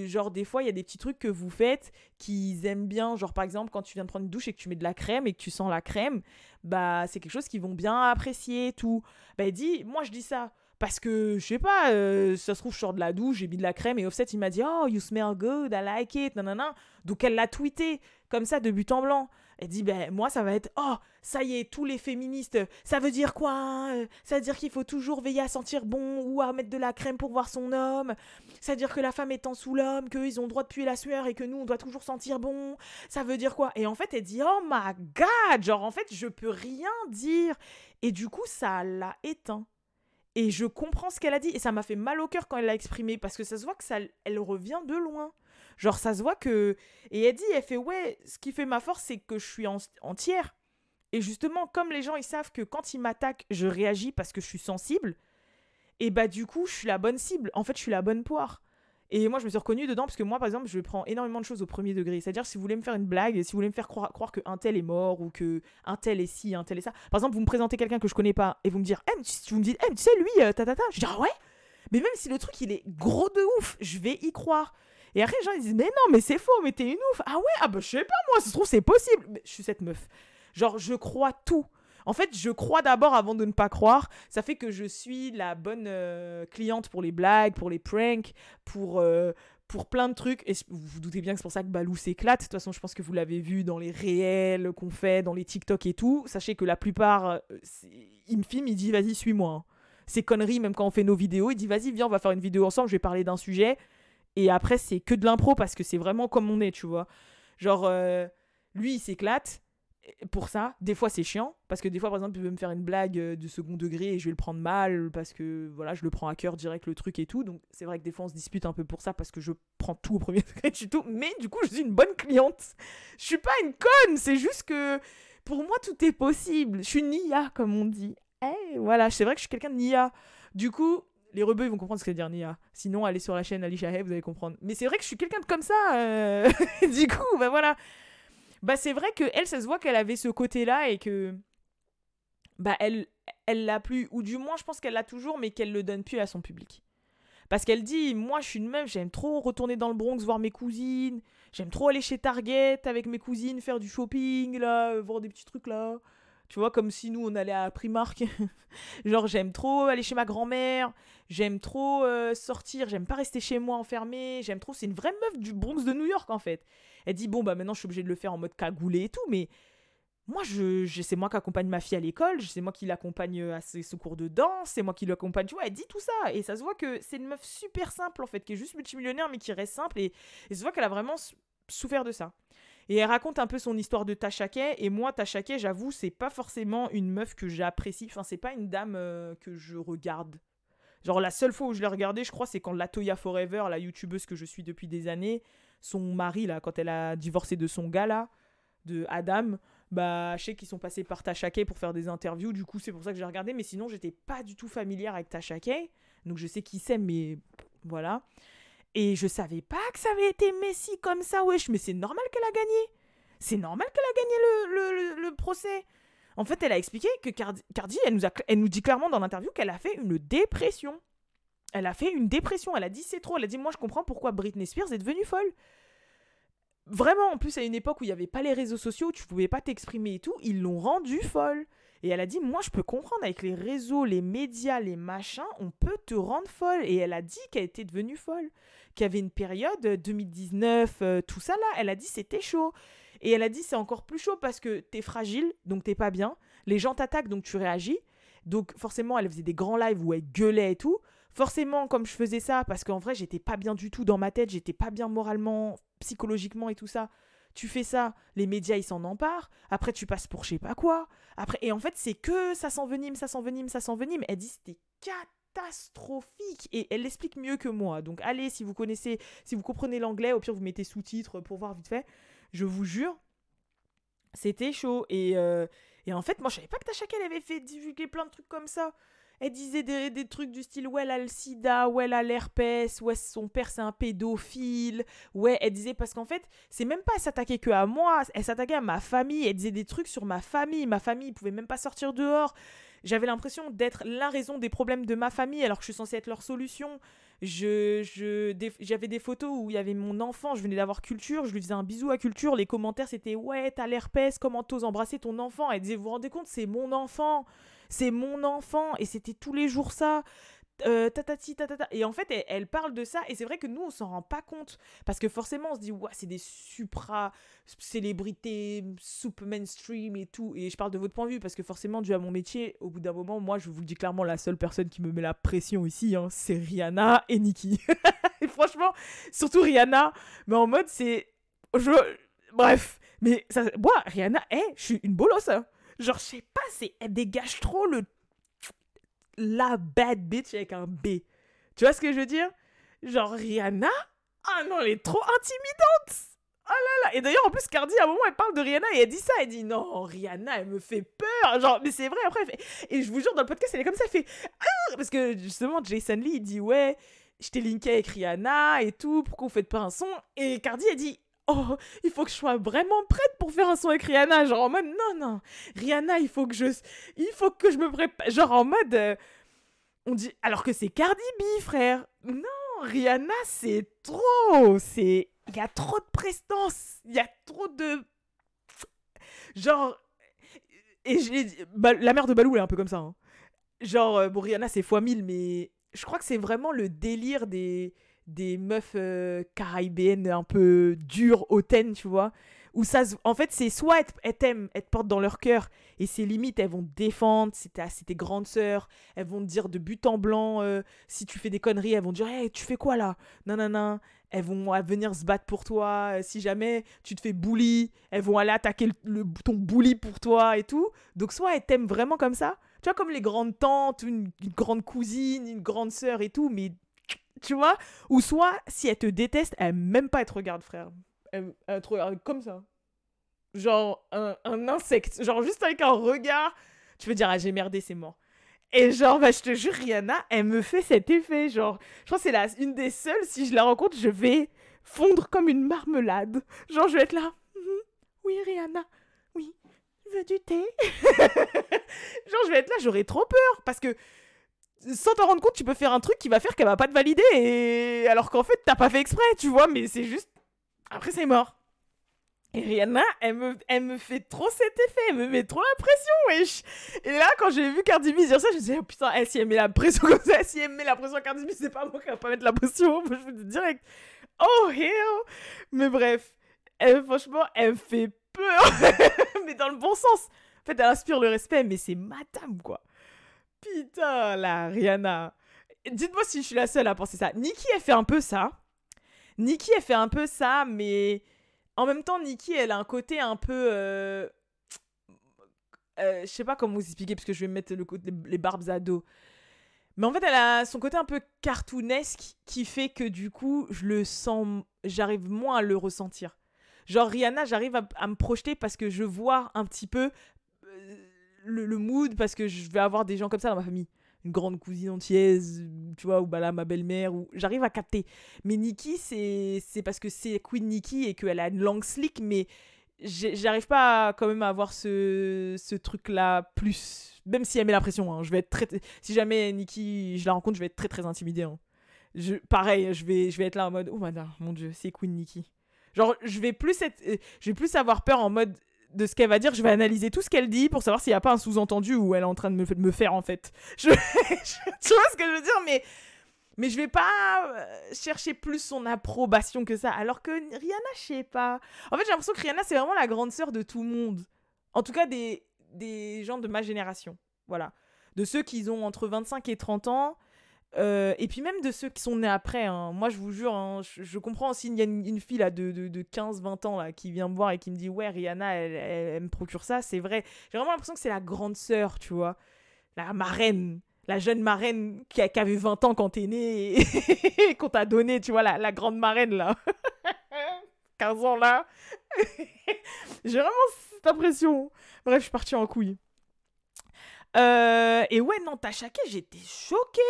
genre, des fois, il y a des petits trucs que vous faites qu'ils aiment bien. Genre, par exemple, quand tu viens de prendre une douche et que tu mets de la crème et que tu sens la crème, bah, c'est quelque chose qu'ils vont bien apprécier, tout. Bah, elle dit, moi, je dis ça. Parce que, je sais pas, euh, ça se trouve, je sors de la douche, j'ai mis de la crème et Offset, il m'a dit Oh, you smell good, I like it, nanana. Donc elle l'a tweeté comme ça de but en blanc. Elle dit, ben moi, ça va être, oh, ça y est, tous les féministes, ça veut dire quoi hein Ça veut dire qu'il faut toujours veiller à sentir bon ou à mettre de la crème pour voir son homme. Ça veut dire que la femme étant sous l'homme, qu'ils ont le droit de puer la sueur et que nous, on doit toujours sentir bon. Ça veut dire quoi? Et en fait, elle dit, oh my god, genre en fait, je peux rien dire. Et du coup, ça l'a éteint. Et je comprends ce qu'elle a dit. Et ça m'a fait mal au cœur quand elle l'a exprimé. Parce que ça se voit que ça, elle revient de loin. Genre, ça se voit que. Et elle dit, elle fait, ouais, ce qui fait ma force, c'est que je suis entière. Et justement, comme les gens, ils savent que quand ils m'attaquent, je réagis parce que je suis sensible. Et bah, du coup, je suis la bonne cible. En fait, je suis la bonne poire. Et moi, je me suis reconnue dedans parce que moi, par exemple, je prends énormément de choses au premier degré. C'est-à-dire, si vous voulez me faire une blague, si vous voulez me faire croire, croire qu'un tel est mort ou que un tel est ci, un tel est ça. Par exemple, vous me présentez quelqu'un que je connais pas et vous me dites, eh, vous me dites, eh, tu sais, lui, ta, ta, ta. Je dis, ah ouais? Mais même si le truc, il est gros de ouf, je vais y croire. Et après, les gens ils disent Mais non, mais c'est faux, mais t'es une ouf. Ah ouais, ah bah je sais pas, moi, ça se trouve, c'est possible. Je suis cette meuf. Genre, je crois tout. En fait, je crois d'abord avant de ne pas croire. Ça fait que je suis la bonne euh, cliente pour les blagues, pour les pranks, pour, euh, pour plein de trucs. Et vous vous doutez bien que c'est pour ça que Balou s'éclate. De toute façon, je pense que vous l'avez vu dans les réels qu'on fait, dans les TikTok et tout. Sachez que la plupart, euh, il me filme, il dit Vas-y, suis-moi. Hein. Ces conneries, même quand on fait nos vidéos, il dit Vas-y, viens, on va faire une vidéo ensemble, je vais parler d'un sujet. Et après, c'est que de l'impro parce que c'est vraiment comme on est, tu vois. Genre, lui, il s'éclate pour ça. Des fois, c'est chiant parce que des fois, par exemple, il veut me faire une blague euh, de second degré et je vais le prendre mal parce que voilà, je le prends à cœur direct le truc et tout. Donc, c'est vrai que des fois, on se dispute un peu pour ça parce que je prends tout au premier degré du tout. Mais du coup, je suis une bonne cliente. Je suis pas une conne, c'est juste que pour moi, tout est possible. Je suis une IA, comme on dit. Eh, voilà, c'est vrai que je suis quelqu'un de Nia. Du coup, les rebeux ils vont comprendre ce que c'est dire Nia. Sinon, allez sur la chaîne Alicia Hay, vous allez comprendre. Mais c'est vrai que je suis quelqu'un de comme ça. Euh, du coup, bah voilà. Bah c'est vrai que elle, ça se voit qu'elle avait ce côté-là et que bah elle, elle l'a plus, ou du moins je pense qu'elle l'a toujours, mais qu'elle le donne plus à son public. Parce qu'elle dit, moi je suis une meuf, j'aime trop retourner dans le Bronx voir mes cousines, j'aime trop aller chez Target avec mes cousines, faire du shopping là, voir des petits trucs là. Tu vois, comme si nous, on allait à Primark. Genre, j'aime trop aller chez ma grand-mère. J'aime trop euh, sortir. J'aime pas rester chez moi enfermée. J'aime trop. C'est une vraie meuf du Bronx de New York, en fait. Elle dit, bon, bah maintenant, je suis obligée de le faire en mode cagoulé et tout. Mais moi, je, c'est moi qui accompagne ma fille à l'école. C'est moi qui l'accompagne à ses, cours de danse. C'est moi qui l'accompagne. Tu vois, elle dit tout ça. Et ça se voit que c'est une meuf super simple, en fait, qui est juste multimillionnaire, mais qui reste simple. Et, et ça se voit qu'elle a vraiment souffert de ça. Et elle raconte un peu son histoire de Tachaké. Et moi, Tachaké, j'avoue, c'est pas forcément une meuf que j'apprécie. Enfin, c'est pas une dame euh, que je regarde. Genre, la seule fois où je l'ai regardée, je crois, c'est quand Latoya Forever, la youtubeuse que je suis depuis des années, son mari, là, quand elle a divorcé de son gars, là, de Adam, bah, je sais qu'ils sont passés par Tachaké pour faire des interviews. Du coup, c'est pour ça que j'ai regardé. Mais sinon, j'étais pas du tout familière avec Tachaké. Donc, je sais qui c'est, mais voilà. Et je savais pas que ça avait été Messi comme ça, wesh, mais c'est normal qu'elle a gagné. C'est normal qu'elle a gagné le, le, procès. En fait, elle a expliqué que Cardi, elle, nous elle nous dit clairement dans l'interview qu'elle a fait une dépression. Elle a fait une dépression. Elle a dit c'est trop. Elle a dit moi je comprends pourquoi Britney Spears est devenue folle. Vraiment, en plus à une époque où il n'y avait pas les réseaux sociaux, où tu pouvais pas t'exprimer et tout, ils l'ont rendue folle. Et elle a dit, moi je peux comprendre avec les réseaux, les médias, les machins, on peut te rendre folle. Et elle a dit qu'elle était devenue folle qu'il y avait une période 2019, euh, euh, tout ça là, elle a dit c'était chaud. Et elle a dit c'est encore plus chaud parce que t'es fragile, donc t'es pas bien. Les gens t'attaquent, donc tu réagis. Donc forcément, elle faisait des grands lives où elle gueulait et tout. Forcément, comme je faisais ça, parce qu'en vrai, j'étais pas bien du tout dans ma tête, j'étais pas bien moralement, psychologiquement et tout ça. Tu fais ça, les médias ils s'en emparent. Après, tu passes pour je sais pas quoi. Après, et en fait, c'est que ça s'envenime, ça s'envenime, ça s'envenime. Elle dit c'était quatre catastrophique et elle l'explique mieux que moi. Donc allez, si vous connaissez, si vous comprenez l'anglais, au pire vous mettez sous-titres pour voir vite fait. Je vous jure, c'était chaud. Et, euh, et en fait, moi je savais pas que Tasha avait fait divulguer plein de trucs comme ça. Elle disait des, des, trucs du style ouais elle a le sida, ouais elle a l'herpès, ouais son père c'est un pédophile, ouais elle disait parce qu'en fait c'est même pas elle s'attaquait que à moi, elle s'attaquait à ma famille, elle disait des trucs sur ma famille, ma famille pouvait même pas sortir dehors, j'avais l'impression d'être la raison des problèmes de ma famille alors que je suis censée être leur solution. Je, je, j'avais des photos où il y avait mon enfant, je venais d'avoir culture, je lui faisais un bisou à culture, les commentaires c'était ouais, t'as l'herpès, comment t'oses embrasser ton enfant? Elle disait, vous vous rendez compte, c'est mon enfant, c'est mon enfant, et c'était tous les jours ça. Euh. Et en fait, elle, parle de ça. Et c'est vrai que nous, on s'en rend pas compte. Parce que forcément, on se dit, ouais, c'est des supra-célébrités, soupe mainstream et tout. Et je parle de votre point de vue. Parce que forcément, dû à mon métier, au bout d'un moment, moi, je vous le dis clairement, la seule personne qui me met la pression ici, hein, c'est Rihanna et Nicki. et franchement, surtout Rihanna. Mais en mode, c'est. Je... Bref. Mais ça, moi, Rihanna, hey, je suis une bolosse. Hein. Genre, je sais pas, elle dégage trop le la bad bitch avec un B. Tu vois ce que je veux dire? Genre Rihanna? Ah non, elle est trop intimidante Oh là là Et d'ailleurs, en plus, Cardi, à un moment, elle parle de Rihanna et elle dit ça. Elle dit non, Rihanna, elle me fait peur. Genre, mais c'est vrai, après, elle fait... Et je vous jure, dans le podcast, elle est comme ça, elle fait ah! Parce que justement, Jason Lee, il dit ouais, je t'ai linké avec Rihanna et tout, pourquoi vous faites pas un son? Et Cardi, elle dit oh, il faut que je sois vraiment prête pour faire un son avec Rihanna. Genre en mode, non, non, Rihanna, il faut que je, il faut que je me prépare. Genre en mode, euh, on dit, alors que c'est Cardi B, frère. Non, Rihanna, c'est trop. C'est, il y a trop de prestance. Il y a trop de, genre, et bah, la mère de Balou est un peu comme ça. Hein. Genre, euh, bon, Rihanna, c'est fois mille, mais je crois que c'est vraiment le délire des des meufs euh, caribéennes un peu dures, hautaines, tu vois. Où ça, en fait, c'est soit elles, t'aiment, elles te portent dans leur cœur, et c'est limite, elles vont te défendre, c'est tes grandes sœurs, elles vont te dire de but en blanc, euh, si tu fais des conneries, elles vont te dire, hey, tu fais quoi là? Non, non, non. Elles vont venir se battre pour toi, euh, si jamais tu te fais bully, elles vont aller attaquer le, ton bully pour toi et tout. Donc, soit elles t'aiment vraiment comme ça, tu vois, comme les grandes tantes, une, une grande cousine, une grande sœur et tout, mais tu vois? Ou soit, si elle te déteste, elle même pas être regarde, frère. Elle, te regarde comme ça. Genre un, insecte. Genre juste avec un regard, tu veux dire, ah j'ai merdé, c'est mort. Et genre, bah, je te jure, Rihanna, elle me fait cet effet. Genre, je pense que c'est la, une des seules, si je la rencontre, je vais fondre comme une marmelade. Genre, je vais être là. Mhm. oui, Rihanna, oui, veux du thé. genre, je vais être là, j'aurais trop peur. Parce que sans te rendre compte, tu peux faire un truc qui va faire qu'elle va pas te valider. Et alors qu'en fait, t'as pas fait exprès, tu vois, mais c'est juste. Après, c'est mort. Et Rihanna, elle me, elle me fait trop cet effet, elle me met trop la pression, wesh. Et là, quand j'ai vu Cardi B dire ça, je me disais, oh putain, elle, si elle met la pression comme ça, si elle met la pression à Cardi B, c'est pas moi qui va pas mettre la pression. je me dis direct, oh hell. Mais bref, elle, franchement, elle me fait peur, mais dans le bon sens. En fait, elle inspire le respect, mais c'est madame, quoi. Putain, la Rihanna. Dites-moi si je suis la seule à penser ça. Nikki, elle fait un peu ça. Nikki, elle fait un peu ça, mais en même temps, Nikki, elle a un côté un peu. Euh... Euh, je sais pas comment vous expliquer, parce que je vais mettre le, les, barbes à dos. Mais en fait, elle a son côté un peu cartoonesque qui fait que du coup, je le sens. J'arrive moins à le ressentir. Genre, Rihanna, j'arrive à, à, me projeter parce que je vois un petit peu le, mood parce que je vais avoir des gens comme ça dans ma famille. Une grande cousine entière, tu vois, ou bah là, ma belle-mère, ou j'arrive à capter. Mais Nikki, c'est parce que c'est Queen Nikki et qu'elle a une langue slick, mais j'arrive pas quand même à avoir ce, ce truc-là plus. Même si elle met la pression, hein. je vais être très. Si jamais Nikki, je la rencontre, je vais être très très intimidée. Hein. Je, pareil, je vais, je vais être là en mode, oh madame, mon dieu, c'est Queen Nikki. Genre, je vais plus être, je vais plus avoir peur en mode, de ce qu'elle va dire, je vais analyser tout ce qu'elle dit pour savoir s'il n'y a pas un sous-entendu où elle est en train de me, me faire en fait. Je, tu vois ce que je veux dire mais, mais je vais pas euh, chercher plus son approbation que ça. Alors que Rihanna, je sais pas. En fait, j'ai l'impression que Rihanna, c'est vraiment la grande sœur de tout le monde. En tout cas, des, des gens de ma génération. Voilà. De ceux qui ont entre 25 et 30 ans euh, et puis même de ceux qui sont nés après, hein. moi je vous jure, hein, je, comprends aussi, il y a une, fille là, de, de, 15-20 ans là, qui vient me voir et qui me dit Ouais, Rihanna, elle, me procure ça, c'est vrai. J'ai vraiment l'impression que c'est la grande sœur, tu vois. La marraine, la jeune marraine qui, avait 20 ans quand t'es né et qu'on t'a donné, tu vois, la, la grande marraine là. 15 ans là. J'ai vraiment cette impression. Bref, je suis partie en couille. Euh, et ouais, non, t'as chaqué, j'étais choquée.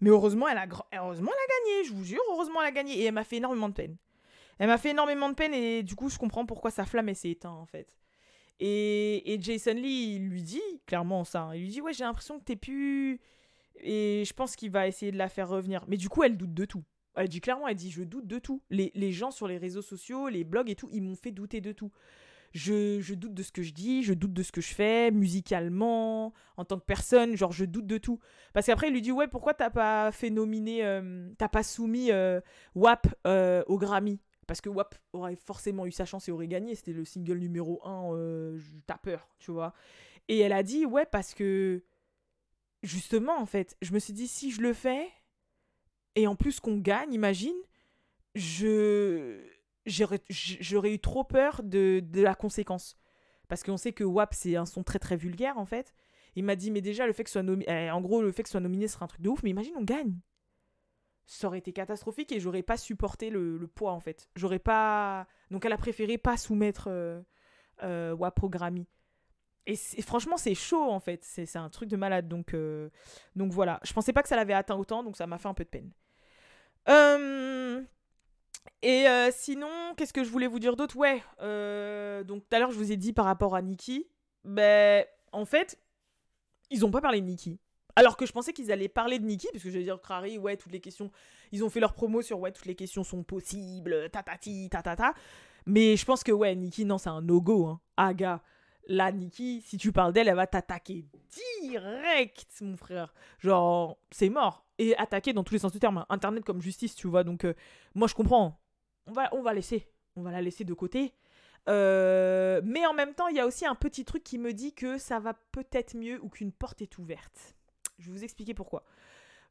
Mais heureusement, elle a, heureusement, elle a gagné, je vous jure, heureusement, elle a gagné. Et elle m'a fait énormément de peine. Elle m'a fait énormément de peine et du coup, je comprends pourquoi sa flamme, s'est éteinte, en fait. Et, Jason Lee, lui dit clairement ça. Il lui dit, ouais, j'ai l'impression que t'es plus... Et je pense qu'il va essayer de la faire revenir. Mais du coup, elle doute de tout. Elle dit clairement, elle dit, je doute de tout. Les, les gens sur les réseaux sociaux, les blogs et tout, ils m'ont fait douter de tout. Je, doute de ce que je dis, je doute de ce que je fais, musicalement, en tant que personne, genre je doute de tout. Parce qu'après, il lui dit, ouais, pourquoi t'as pas fait nominer, euh, t'as pas soumis euh, WAP euh, au Grammy? Parce que WAP aurait forcément eu sa chance et aurait gagné, c'était le single numéro 1, t'as peur, tu vois. Et elle a dit, ouais, parce que, justement, en fait, je me suis dit, si je le fais, et en plus qu'on gagne, imagine, je j'aurais eu trop peur de, de la conséquence. Parce qu'on sait que WAP, c'est un son très très vulgaire en fait. Il m'a dit, mais déjà, le fait que soit nominé, eh, en gros, le fait que soit nominé serait un truc de ouf, mais imagine, on gagne. Ça aurait été catastrophique et j'aurais pas supporté le, poids en fait. J'aurais pas. Donc elle a préféré pas soumettre euh, euh, WAP au Grammy. Et franchement, c'est chaud en fait. C'est un truc de malade. Donc, euh, donc voilà. Je pensais pas que ça l'avait atteint autant, donc ça m'a fait un peu de peine. Euh, et euh, sinon, qu'est-ce que je voulais vous dire d'autre? Ouais, euh, donc tout à l'heure, je vous ai dit par rapport à Nikki, ben, en fait, ils ont pas parlé de Nikki. Alors que je pensais qu'ils allaient parler de Nikki, parce que j'allais dire, Crary, ouais, toutes les questions, ils ont fait leur promo sur, ouais, toutes les questions sont possibles, tatati, tatata. Mais je pense que, ouais, Nikki, non, c'est un no-go, hein. Ah, gars, là, Nikki, si tu parles d'elle, elle va t'attaquer direct, mon frère. Genre, c'est mort. Et attaquer dans tous les sens du terme. Internet comme justice, tu vois. Donc, euh, moi, je comprends on va, on va laisser. On va la laisser de côté. Euh, mais en même temps, il y a aussi un petit truc qui me dit que ça va peut-être mieux ou qu'une porte est ouverte. Je vais vous expliquer pourquoi.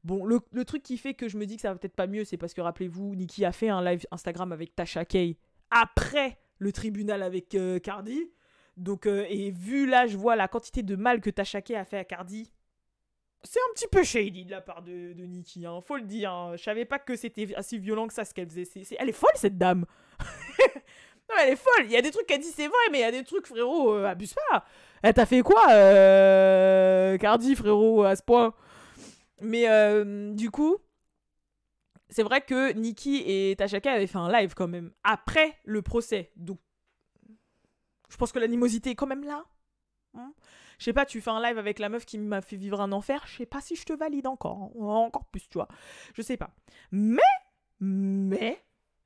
Bon, le, truc qui fait que je me dis que ça va peut-être pas mieux, c'est parce que rappelez-vous, Nikki a fait un live Instagram avec Tasha Kay après le tribunal avec euh, Cardi. Donc, et vu là, je vois la quantité de mal que Tasha Kay a fait à Cardi, c'est un petit peu shady de la part de, de Nikki, hein, faut le dire. Hein. Je savais pas que c'était assez violent que ça ce qu'elle faisait. Elle est folle cette dame. non, elle est folle. Il y a des trucs qu'elle dit, c'est vrai, mais il y a des trucs, frérot, euh, abuse pas. Elle t'a fait quoi, euh, Cardi, frérot, à ce point? Mais euh, du coup, c'est vrai que Nikki et Tachaka avaient fait un live quand même après le procès. Donc, je pense que l'animosité est quand même là. Hein je sais pas, tu fais un live avec la meuf qui m'a fait vivre un enfer, je sais pas si je te valide encore, hein. encore plus, tu vois. Je sais pas. Mais, mais,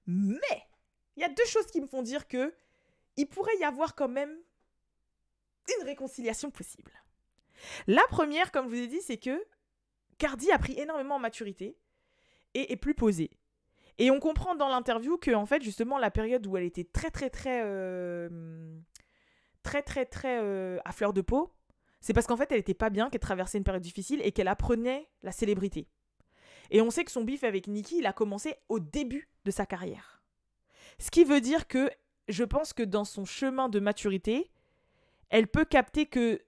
mais, il y a deux choses qui me font dire que il pourrait y avoir quand même une réconciliation possible. La première, comme je vous ai dit, c'est que Cardi a pris énormément en maturité et est plus posée. Et on comprend dans l'interview que, en fait, justement, la période où elle était très, très, très, euh, très, très, très euh, à fleur de peau, c'est parce qu'en fait, elle était pas bien, qu'elle traversait une période difficile et qu'elle apprenait la célébrité. Et on sait que son bif avec Nikki, il a commencé au début de sa carrière. Ce qui veut dire que je pense que dans son chemin de maturité, elle peut capter que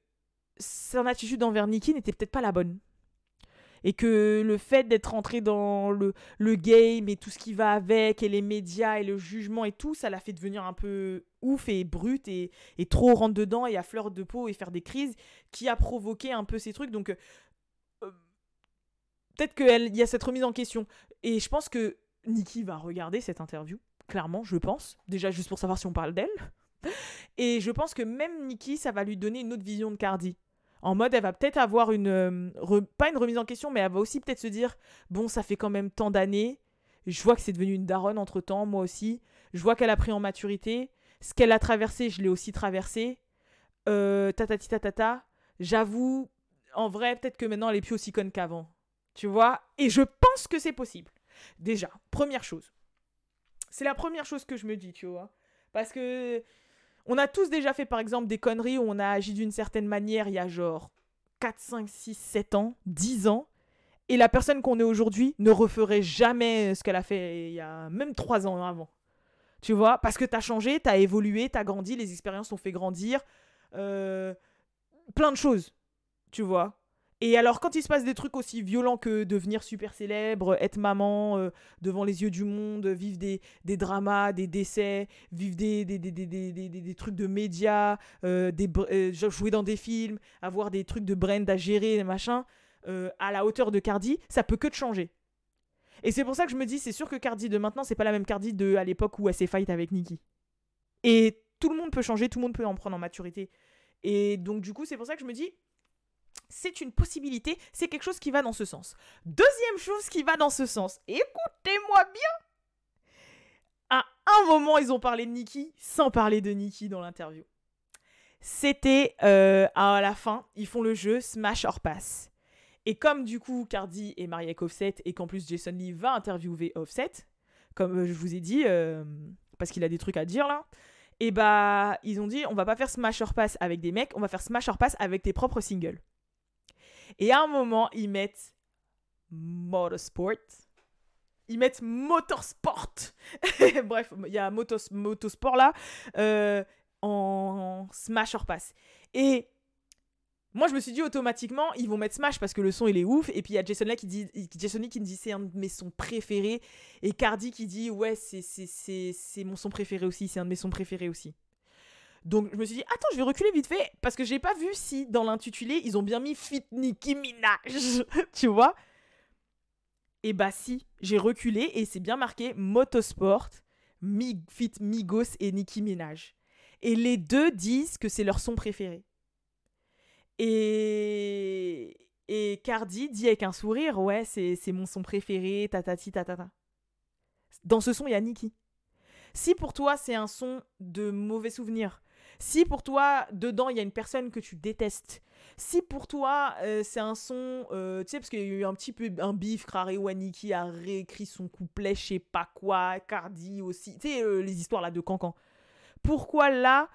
son attitude envers Nikki n'était peut-être pas la bonne et que le fait d'être entré dans le, le game et tout ce qui va avec, et les médias et le jugement et tout, ça l'a fait devenir un peu ouf et brute et, et trop rentre dedans et à fleur de peau et faire des crises, qui a provoqué un peu ces trucs. Donc, euh, euh, peut-être qu'il y a cette remise en question. Et je pense que Nikki va regarder cette interview, clairement, je pense. Déjà, juste pour savoir si on parle d'elle. Et je pense que même Nikki, ça va lui donner une autre vision de Cardi. En mode, elle va peut-être avoir une. Euh, pas une remise en question, mais elle va aussi peut-être se dire Bon, ça fait quand même tant d'années. Je vois que c'est devenu une daronne entre temps, moi aussi. Je vois qu'elle a pris en maturité. Ce qu'elle a traversé, je l'ai aussi traversé. Euh, tatati tatata. J'avoue, en vrai, peut-être que maintenant elle est plus aussi conne qu'avant. Tu vois? Et je pense que c'est possible. Déjà, première chose. C'est la première chose que je me dis, tu vois. Parce que on a tous déjà fait, par exemple, des conneries où on a agi d'une certaine manière il y a genre 4, 5, 6, 7 ans, 10 ans. Et la personne qu'on est aujourd'hui ne referait jamais ce qu'elle a fait il y a même 3 ans avant. Tu vois Parce que t'as changé, t'as évolué, t'as grandi, les expériences t'ont fait grandir. Euh, plein de choses. Tu vois et alors, quand il se passe des trucs aussi violents que devenir super célèbre, être maman euh, devant les yeux du monde, vivre des, des dramas, des décès, vivre des, des, des, des trucs de médias, euh, euh, jouer dans des films, avoir des trucs de brand à gérer, machin, à la hauteur de Cardi, ça peut que te changer. Et c'est pour ça que je me dis, c'est sûr que Cardi de maintenant, c'est pas la même Cardi de à l'époque où elle s'est fight avec Nicki. Et tout le monde peut changer, tout le monde peut en prendre en maturité. Et donc, du coup, c'est pour ça que je me dis, c'est une possibilité, c'est quelque chose qui va dans ce sens. Deuxième chose qui va dans ce sens, écoutez-moi bien. À un moment, ils ont parlé de Nicki sans parler de Nicki dans l'interview. C'était euh, à la fin, ils font le jeu Smash or Pass. Et comme du coup Cardi est mariée avec Offset et qu'en plus Jason Lee va interviewer Offset, comme euh, je vous ai dit, euh, parce qu'il a des trucs à dire là, et bah ils ont dit on va pas faire Smash or Pass avec des mecs, on va faire Smash or Pass avec tes propres singles. Et à un moment, ils mettent Motorsport. Ils mettent Motorsport. Bref, il y a Motos, Motorsport là euh, en Smash or Pass. Et moi, je me suis dit automatiquement, ils vont mettre Smash parce que le son il est ouf. Et puis il y a Jason, là qui dit, Jason qui me dit c'est un de mes sons préférés. Et Cardi qui dit ouais, c'est mon son préféré aussi, c'est un de mes sons préférés aussi. Donc je me suis dit, attends, je vais reculer vite fait parce que j'ai pas vu si dans l'intitulé ils ont bien mis Fit Nicki Minaj, tu vois. Et bah si, j'ai reculé et c'est bien marqué Motorsport, Fit Migos et Nicki Minaj. Et les deux disent que c'est leur son préféré. Et, et Cardi dit avec un sourire, ouais, c'est mon son préféré, tatati tatata. Dans ce son, il y a Nicki. Si pour toi c'est un son de mauvais souvenirs, si pour toi, dedans, il y a une personne que tu détestes, si pour toi, euh, c'est un son, euh, tu sais, parce qu'il y a eu un petit peu un bif, Crare Waniki a réécrit son couplet, je sais pas quoi, Cardi aussi, tu sais, euh, les histoires là de Cancan. Pourquoi là,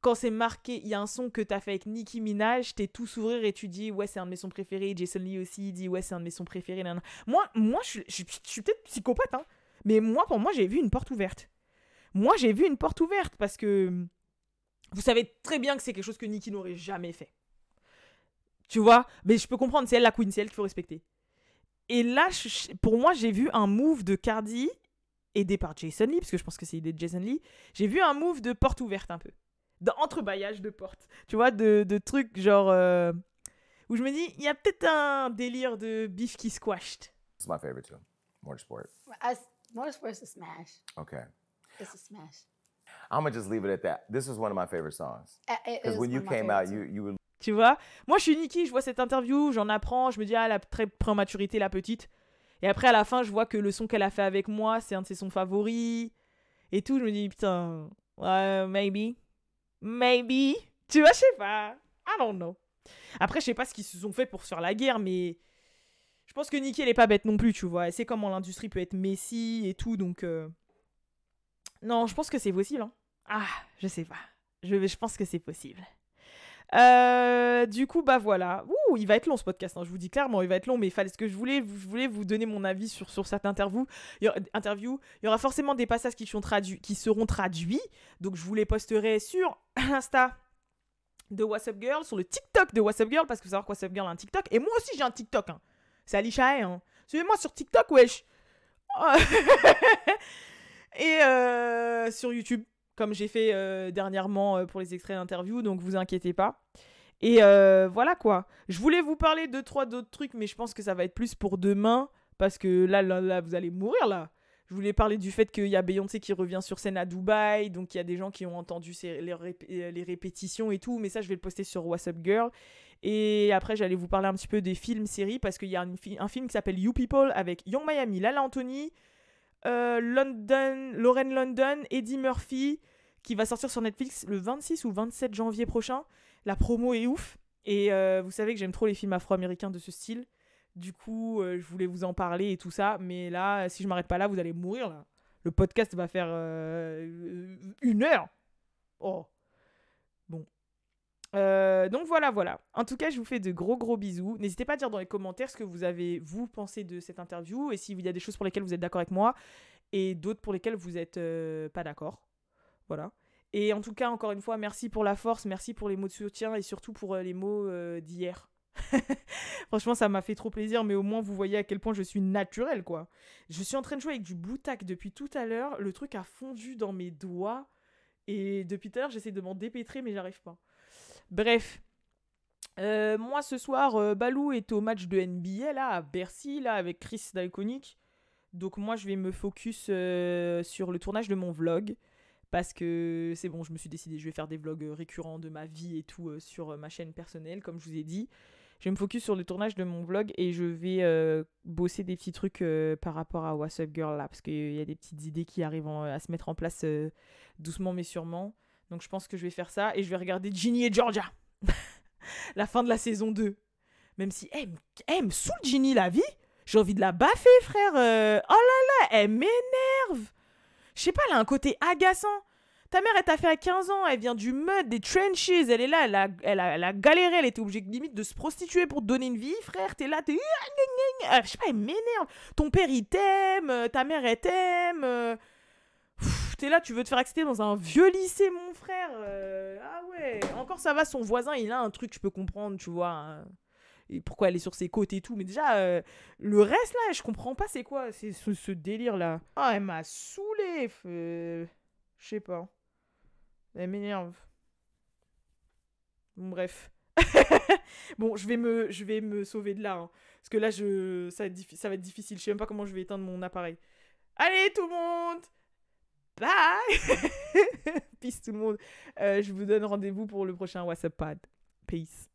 quand c'est marqué, il y a un son que t'as fait avec Nicki Minaj, t'es tout sourire et tu dis, ouais, c'est un de mes sons préférés, Jason Lee aussi dit, ouais, c'est un de mes sons préférés. Moi, moi je, je suis peut-être psychopathe, hein, mais moi, pour moi, j'ai vu une porte ouverte. Moi, j'ai vu une porte ouverte parce que vous savez très bien que c'est quelque chose que Nikki n'aurait jamais fait. Tu vois Mais je peux comprendre, c'est elle la queen, c'est elle qu'il faut respecter. Et là, pour moi, j'ai vu un move de Cardi, aidé par Jason Lee, parce que je pense que c'est aidé de Jason Lee. J'ai vu un move de porte ouverte un peu. D'entrebâillage de porte. Tu vois, de, de trucs genre. Euh, où je me dis, il y a peut-être un délire de beef qui squashed. C'est my favorite too. Motorsport. Motorsport is a smash. Okay. It's a smash. I'm gonna just leave it at that. This is one of my favorite songs. Because when you came out, you, you were... Tu vois Moi, je suis Nikki, je vois cette interview, j'en apprends, je me dis, ah, la très prématurité, la petite. Et après, à la fin, je vois que le son qu'elle a fait avec moi, c'est un de ses sons favoris. Et tout, je me dis, putain, ouais, maybe. Maybe. Tu vois, je sais pas. I don't know. Après, je sais pas ce qu'ils se sont fait pour se faire la guerre, mais je pense que Nikki, elle est pas bête non plus, tu vois. Elle sait comment l'industrie peut être messie et tout, donc. Euh, non, je pense que c'est possible. Hein. Ah, je sais pas. Je, je pense que c'est possible. Euh, du coup, bah voilà. Ouh, il va être long ce podcast. Hein, je vous dis clairement, il va être long, mais fallait ce que je voulais. Je voulais vous donner mon avis sur, sur cette interview. Il y, aura, interview. il y aura forcément des passages qui, sont qui seront traduits. Donc, je vous les posterai sur Insta de WhatsApp Girl, sur le TikTok de WhatsApp Girl, parce que vous savez que WhatsApp Girl a un TikTok. Et moi aussi, j'ai un TikTok. Hein. C'est Alicia hein. Suivez-moi sur TikTok, wesh. Et euh, sur YouTube, comme j'ai fait euh, dernièrement euh, pour les extraits d'interview, donc vous inquiétez pas. Et voilà quoi. Je voulais vous parler de trois d'autres trucs, mais je pense que ça va être plus pour demain, parce que là, là, vous allez mourir là. Je voulais parler du fait qu'il y a Beyoncé qui revient sur scène à Dubaï, donc il y a des gens qui ont entendu les, répétitions et tout, mais ça je vais le poster sur WhatsApp Girl. Et après j'allais vous parler un petit peu des films, séries, parce qu'il y a un film qui s'appelle You People avec Young Miami, Lala Anthony, euh, London, London, Eddie Murphy, qui va sortir sur Netflix le 26 ou 27 janvier prochain. La promo est ouf. Et euh, vous savez que j'aime trop les films afro-américains de ce style. Du coup, euh, je voulais vous en parler et tout ça. Mais là, si je m'arrête pas là, vous allez mourir là. Le podcast va faire une heure. Oh. Euh, donc voilà, voilà. En tout cas, je vous fais de gros gros bisous. N'hésitez pas à dire dans les commentaires ce que vous avez, vous, pensé de cette interview et s'il y a des choses pour lesquelles vous êtes d'accord avec moi et d'autres pour lesquelles vous n'êtes euh, pas d'accord. Voilà. Et en tout cas, encore une fois, merci pour la force, merci pour les mots de soutien et surtout pour euh, les mots d'hier. Franchement, ça m'a fait trop plaisir, mais au moins vous voyez à quel point je suis naturelle, quoi. Je suis en train de jouer avec du Boutak depuis tout à l'heure. Le truc a fondu dans mes doigts. Et depuis tout à l'heure, j'essaie de m'en dépêtrer, mais j'arrive pas. Bref. Euh, moi ce soir, euh, Balou est au match de NBA là, à Bercy, là, avec Chris d'Iconic. Donc moi je vais me focus euh, sur le tournage de mon vlog. Parce que c'est bon, je me suis décidé, je vais faire des vlogs récurrents de ma vie et tout sur ma chaîne personnelle, comme je vous ai dit. je vais me focus sur le tournage de mon vlog et je vais bosser des petits trucs par rapport à What's Up Girl là, parce qu'il y a des petites idées qui arrivent à se mettre en place doucement mais sûrement. Donc je pense que je vais faire ça et je vais regarder Ginny et Georgia. la fin de la saison 2. Même si elle, me saoule Ginny la vie. J'ai envie de la baffer, frère. oh là là, elle m'énerve. Je sais pas, elle a un côté agaçant. Ta mère, elle t'a fait à 15 ans, elle vient du mud, des trenches, elle est là, elle a, elle a, elle a galéré, elle était obligée limite de se prostituer pour te donner une vie, frère, t'es là, t'es... Ah, je sais pas, elle m'énerve. Ton père, il t'aime, euh, ta mère, elle t'aime. Euh, t'es là, tu veux te faire accepter dans un vieux lycée, mon frère. Euh, ah ouais, encore ça va, son voisin, il a un truc, je peux comprendre, tu vois. Hein. Et pourquoi elle est sur ses côtes et tout. Mais déjà, le reste là, je comprends pas c'est quoi c'est ce, délire là. Ah, elle m'a saoulé. Je sais pas. Elle m'énerve. Bon, bref. bon, je vais, me, je vais me sauver de là. Hein. parce que là, je, ça va être difficile. Je sais même pas comment je vais éteindre mon appareil. Allez, tout le monde Bye Peace tout le monde. Euh, je vous donne rendez-vous pour le prochain WhatsApp Pad. Peace.